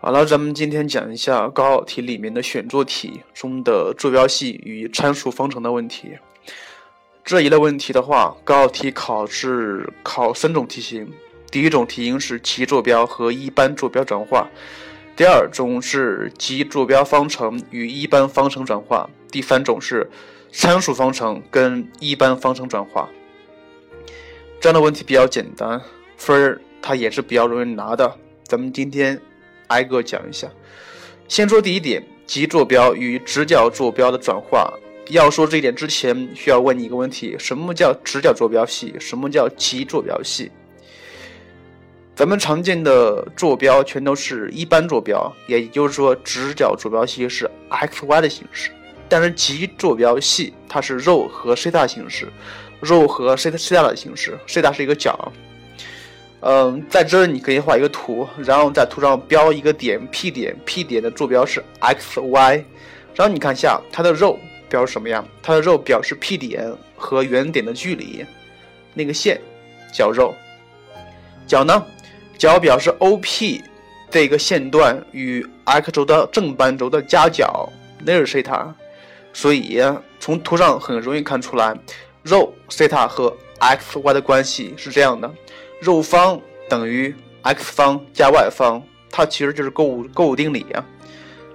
好了，咱们今天讲一下高考题里面的选做题中的坐标系与参数方程的问题。这一类问题的话，高考题考是考三种题型。第一种题型是极坐标和一般坐标转化，第二种是极坐标方程与一般方程转化，第三种是参数方程跟一般方程转化。这样的问题比较简单，分儿它也是比较容易拿的。咱们今天挨个讲一下。先说第一点，极坐标与直角坐标的转化。要说这一点之前，需要问你一个问题：什么叫直角坐标系？什么叫极坐标系？咱们常见的坐标全都是一般坐标，也就是说，直角坐标系是 x y 的形式。但是极坐标系它是肉和西塔形式，肉和西塔西塔的形式，西塔是一个角。嗯，在这你可以画一个图，然后在图上标一个点 P 点，P 点的坐标是 x y。然后你看一下它的肉表示什么样？它的肉表示 P 点和原点的距离，那个线叫肉。角呢？角表示 OP 这个线段与 x 轴的正半轴的夹角，那是西塔。所以从图上很容易看出来，肉西塔和 x y 的关系是这样的：肉方等于 x 方加 y 方，它其实就是勾股勾股定理呀。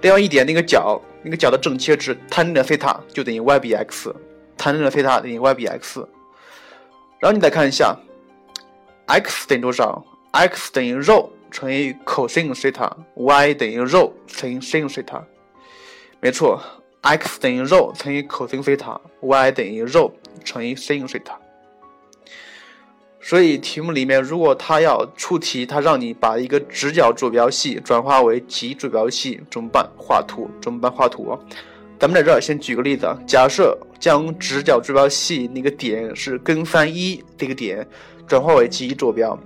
另外一点，那个角，那个角的正切值 tan 的西塔就等于 y 比 x，tan 的西塔等于 y 比 x。然后你再看一下，x 等于多少？x 等于肉乘以 cos 西塔，y 等于肉乘以 sin 西塔。没错，x 等于肉乘以 cos 西塔，y 等于肉乘以 sin 西塔。所以题目里面，如果他要出题，他让你把一个直角坐标系转化为极坐标系，怎么办？画图，怎么办？画图。咱们在这儿先举个例子啊，假设将直角坐标系那个点是根三一这个点转化为极坐标。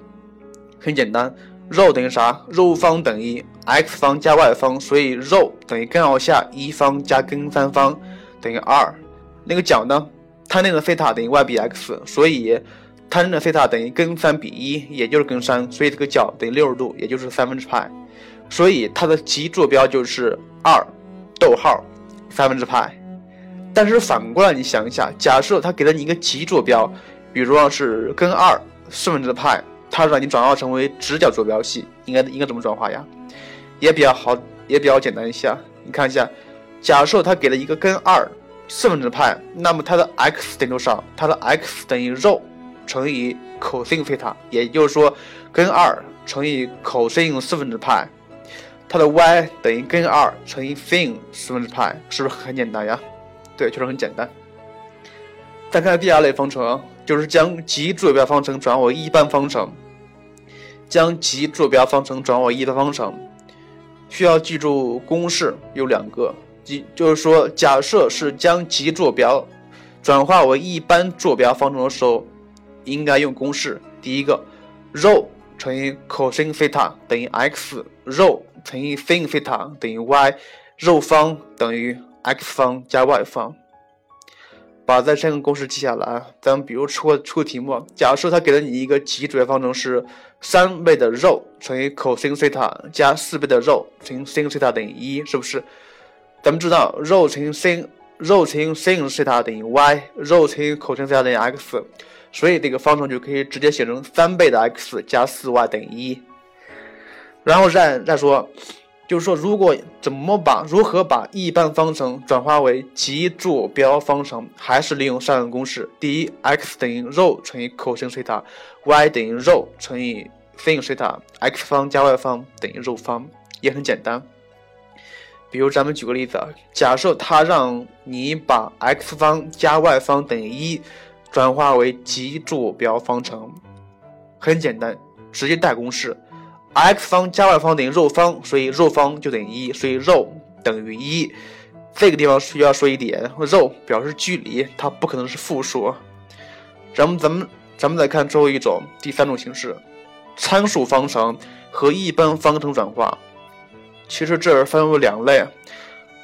很简单，肉等于啥？肉方等于 x 方加 y 方，所以肉等于根号下一方加根三方等于二。那个角呢？tan 的西塔等于 y 比 x，所以 tan 的西塔等于根三比一，也就是根三，所以这个角等于六十度，也就是三分之派。所以它的极坐标就是二，逗号三分之派。但是反过来你想一下，假设它给了你一个极坐标，比如说是根二四分之派。它让你转化成为直角坐标系，应该应该怎么转化呀？也比较好，也比较简单一下。你看一下，假设它给了一个根二四分之派，那么它的 x 等于多少？它的 x 等于肉乘以 cos 西塔，也就是说根二乘以 cos 四分之派。它的 y 等于根二乘以 sin 四分之派，是不是很简单呀？对，确实很简单。再看第二类方程。就是将极坐标方程转化为一般方程，将极坐标方程转化为一般方程，需要记住公式有两个，即就是说，假设是将极坐标转化为一般坐标方程的时候，应该用公式。第一个，肉乘以 cos 西塔等于 x，肉乘以 sin 西塔等于 y，肉方等于 x 方加 y 方。把这三个公式记下来。咱们比如出个出个题目，假设他给了你一个极坐标方程是三倍的肉乘以 cos 西塔加四倍的肉乘以 sin 西塔等于一，是不是？咱们知道肉乘以 sin 肉乘以 sin 西塔等于 y，肉乘以 cos 西塔等于 x，所以这个方程就可以直接写成三倍的 x 加四 y 等于一。然后再再说。就是说，如果怎么把如何把一般方程转化为极坐标方程，还是利用三个公式：第一，x 等于肉乘以 cos 西塔，y 等于肉乘以 sin 西塔，x 方加 y 方等于肉方，也很简单。比如咱们举个例子啊，假设他让你把 x 方加 y 方等于一转化为极坐标方程，很简单，直接带公式。x 方加 y 方等于肉方，所以肉方就等于一，所以肉等于一。这个地方需要说一点，肉表示距离，它不可能是负数。咱们咱们咱们再看最后一种，第三种形式，参数方程和一般方程转化。其实这分为两类，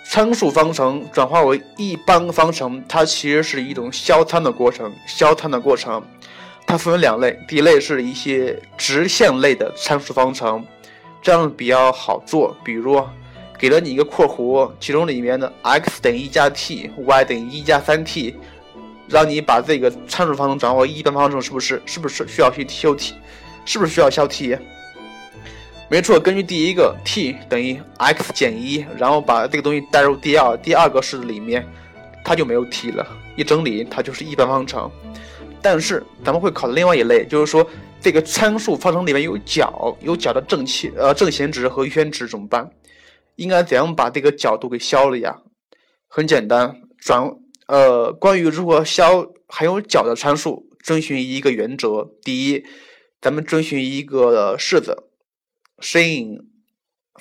参数方程转化为一般方程，它其实是一种消参的过程，消参的过程。它分为两类，第一类是一些直线类的参数方程，这样比较好做。比如，给了你一个括弧，其中里面的 x 等于一加 t，y 等于一加三 t，让你把这个参数方程转化为一般方程，是不是？是不是需要去修 t？是不是需要消 t？没错，根据第一个 t 等于 x 减一，然后把这个东西带入第二第二个式子里面，它就没有 t 了，一整理它就是一般方程。但是咱们会考的另外一类，就是说这个参数方程里面有角，有角的正切呃正弦值和余弦值怎么办？应该怎样把这个角度给消了呀？很简单，转呃关于如何消含有角的参数，遵循一个原则：第一，咱们遵循一个式子。Sin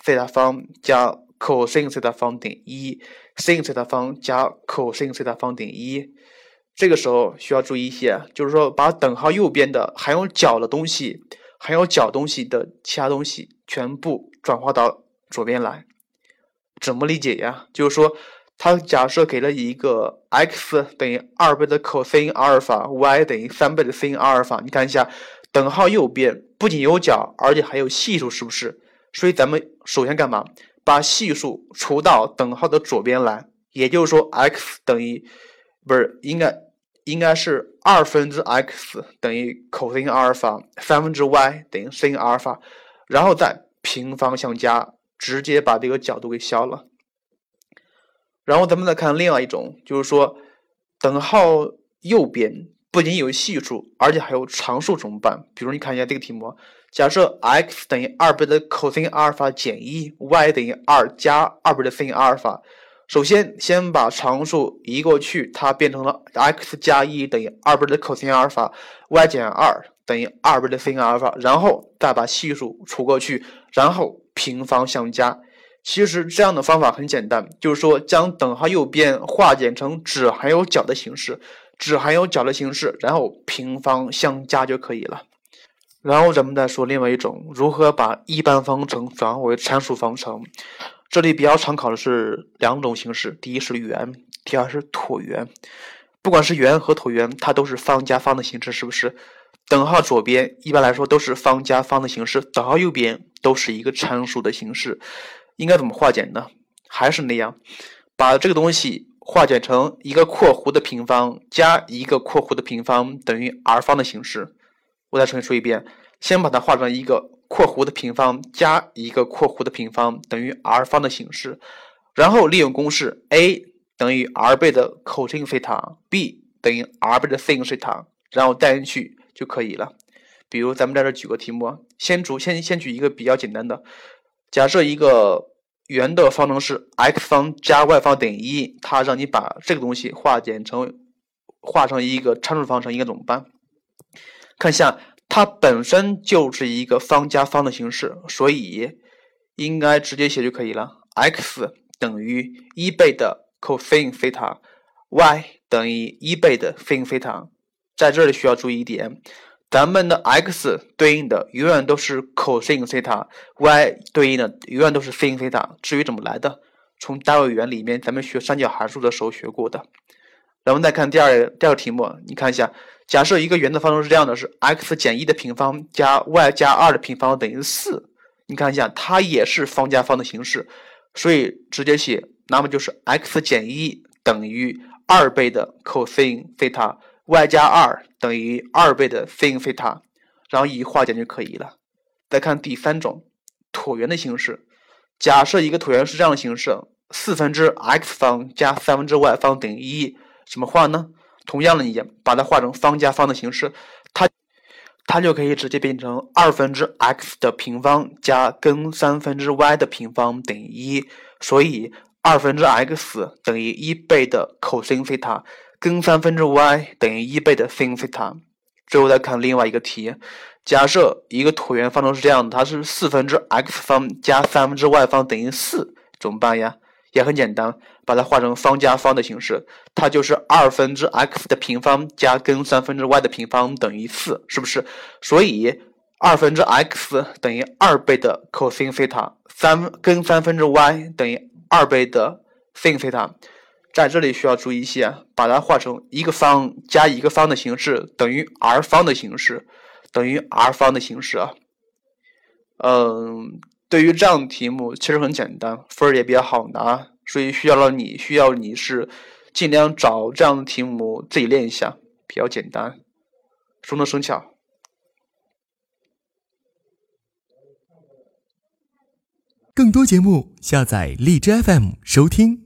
西塔方加 cos 西塔方等于一，sin 西塔方加 cos 西塔方等于一。这个时候需要注意一些，就是说把等号右边的含有角的东西、含有角东西的其他东西全部转化到左边来。怎么理解呀？就是说，它假设给了一个 x 等于二倍的 cos 阿尔法，y 等于三倍的 sin 阿尔法。你看一下。等号右边不仅有角，而且还有系数，是不是？所以咱们首先干嘛？把系数除到等号的左边来，也就是说，x 等于不是应该应该是二分之 x 等于 cos 阿尔法，三分之 y 等于 sin 阿尔法，然后再平方相加，直接把这个角度给消了。然后咱们再看另外一种，就是说等号右边。不仅有系数，而且还有常数，怎么办？比如你看一下这个题目，假设 x 等于二倍的 cosine 阿尔法减一，y 等于二加二倍的 sin 阿尔法。首先，先把常数移过去，它变成了 x 加一等于二倍的 cosine 阿尔法，y 减二等于二倍的 sin 阿尔法。然后再把系数除过去，然后平方相加。其实这样的方法很简单，就是说将等号右边化简成只含有角的形式。只含有角的形式，然后平方相加就可以了。然后咱们再说另外一种，如何把一般方程转化为参数方程。这里比较常考的是两种形式，第一是圆，第二是椭圆。不管是圆和椭圆，它都是方加方的形式，是不是？等号左边一般来说都是方加方的形式，等号右边都是一个参数的形式。应该怎么化简呢？还是那样，把这个东西。化简成一个括弧的平方加一个括弧的平方等于 r 方的形式。我再重新说一遍，先把它化成一个括弧的平方加一个括弧的平方等于 r 方的形式，然后利用公式 a 等于 r 倍的 cosine 西塔，b 等于 r 倍的 sin 西塔，然后代进去就可以了。比如咱们在这举个题目，先主先先举一个比较简单的，假设一个。圆的方程是 x 方加 y 方等于一，它让你把这个东西化简成，化成一个参数方程，应该怎么办？看一下，它本身就是一个方加方的形式，所以应该直接写就可以了。x 等于一倍的 cos 西塔，y 等于一倍的 sin 西塔。在这里需要注意一点。咱们的 x 对应的永远都是 cosine 西塔，y 对应的永远都是 sin 西塔。至于怎么来的，从单位圆里面咱们学三角函数的时候学过的。咱们再看第二第二个题目，你看一下，假设一个圆的方程是这样的，是 x 减一的平方加 y 加二的平方等于四。你看一下，它也是方加方的形式，所以直接写，那么就是 x 减一等于二倍的 cosine 西塔。Y 加二等于二倍的 sin 西塔，然后一化简就可以了。再看第三种椭圆的形式，假设一个椭圆是这样的形式：四分之 x 方加三分之 y 方等于一，怎么画呢？同样的，你把它画成方加方的形式，它它就可以直接变成二分之 x 的平方加根三分之 y 的平方等于一，所以二分之 x 等于一倍的 cos 西塔。根三分之 y 等于一倍的 sin 西塔。最后再看另外一个题，假设一个椭圆方程是这样的，它是四分之 x 方加三分之 y 方等于四，怎么办呀？也很简单，把它化成方加方的形式，它就是二分之 x 的平方加根三分之 y 的平方等于四，是不是？所以二分之 x 等于二倍的 cos 西塔，三根三分之 y 等于二倍的 sin 西塔。在这里需要注意一些，把它化成一个方加一个方的形式，等于 r 方的形式，等于 r 方的形式啊。嗯，对于这样的题目，其实很简单，分儿也比较好拿，所以需要了你，需要你是尽量找这样的题目自己练一下，比较简单，熟能生巧。更多节目，下载荔枝 FM 收听。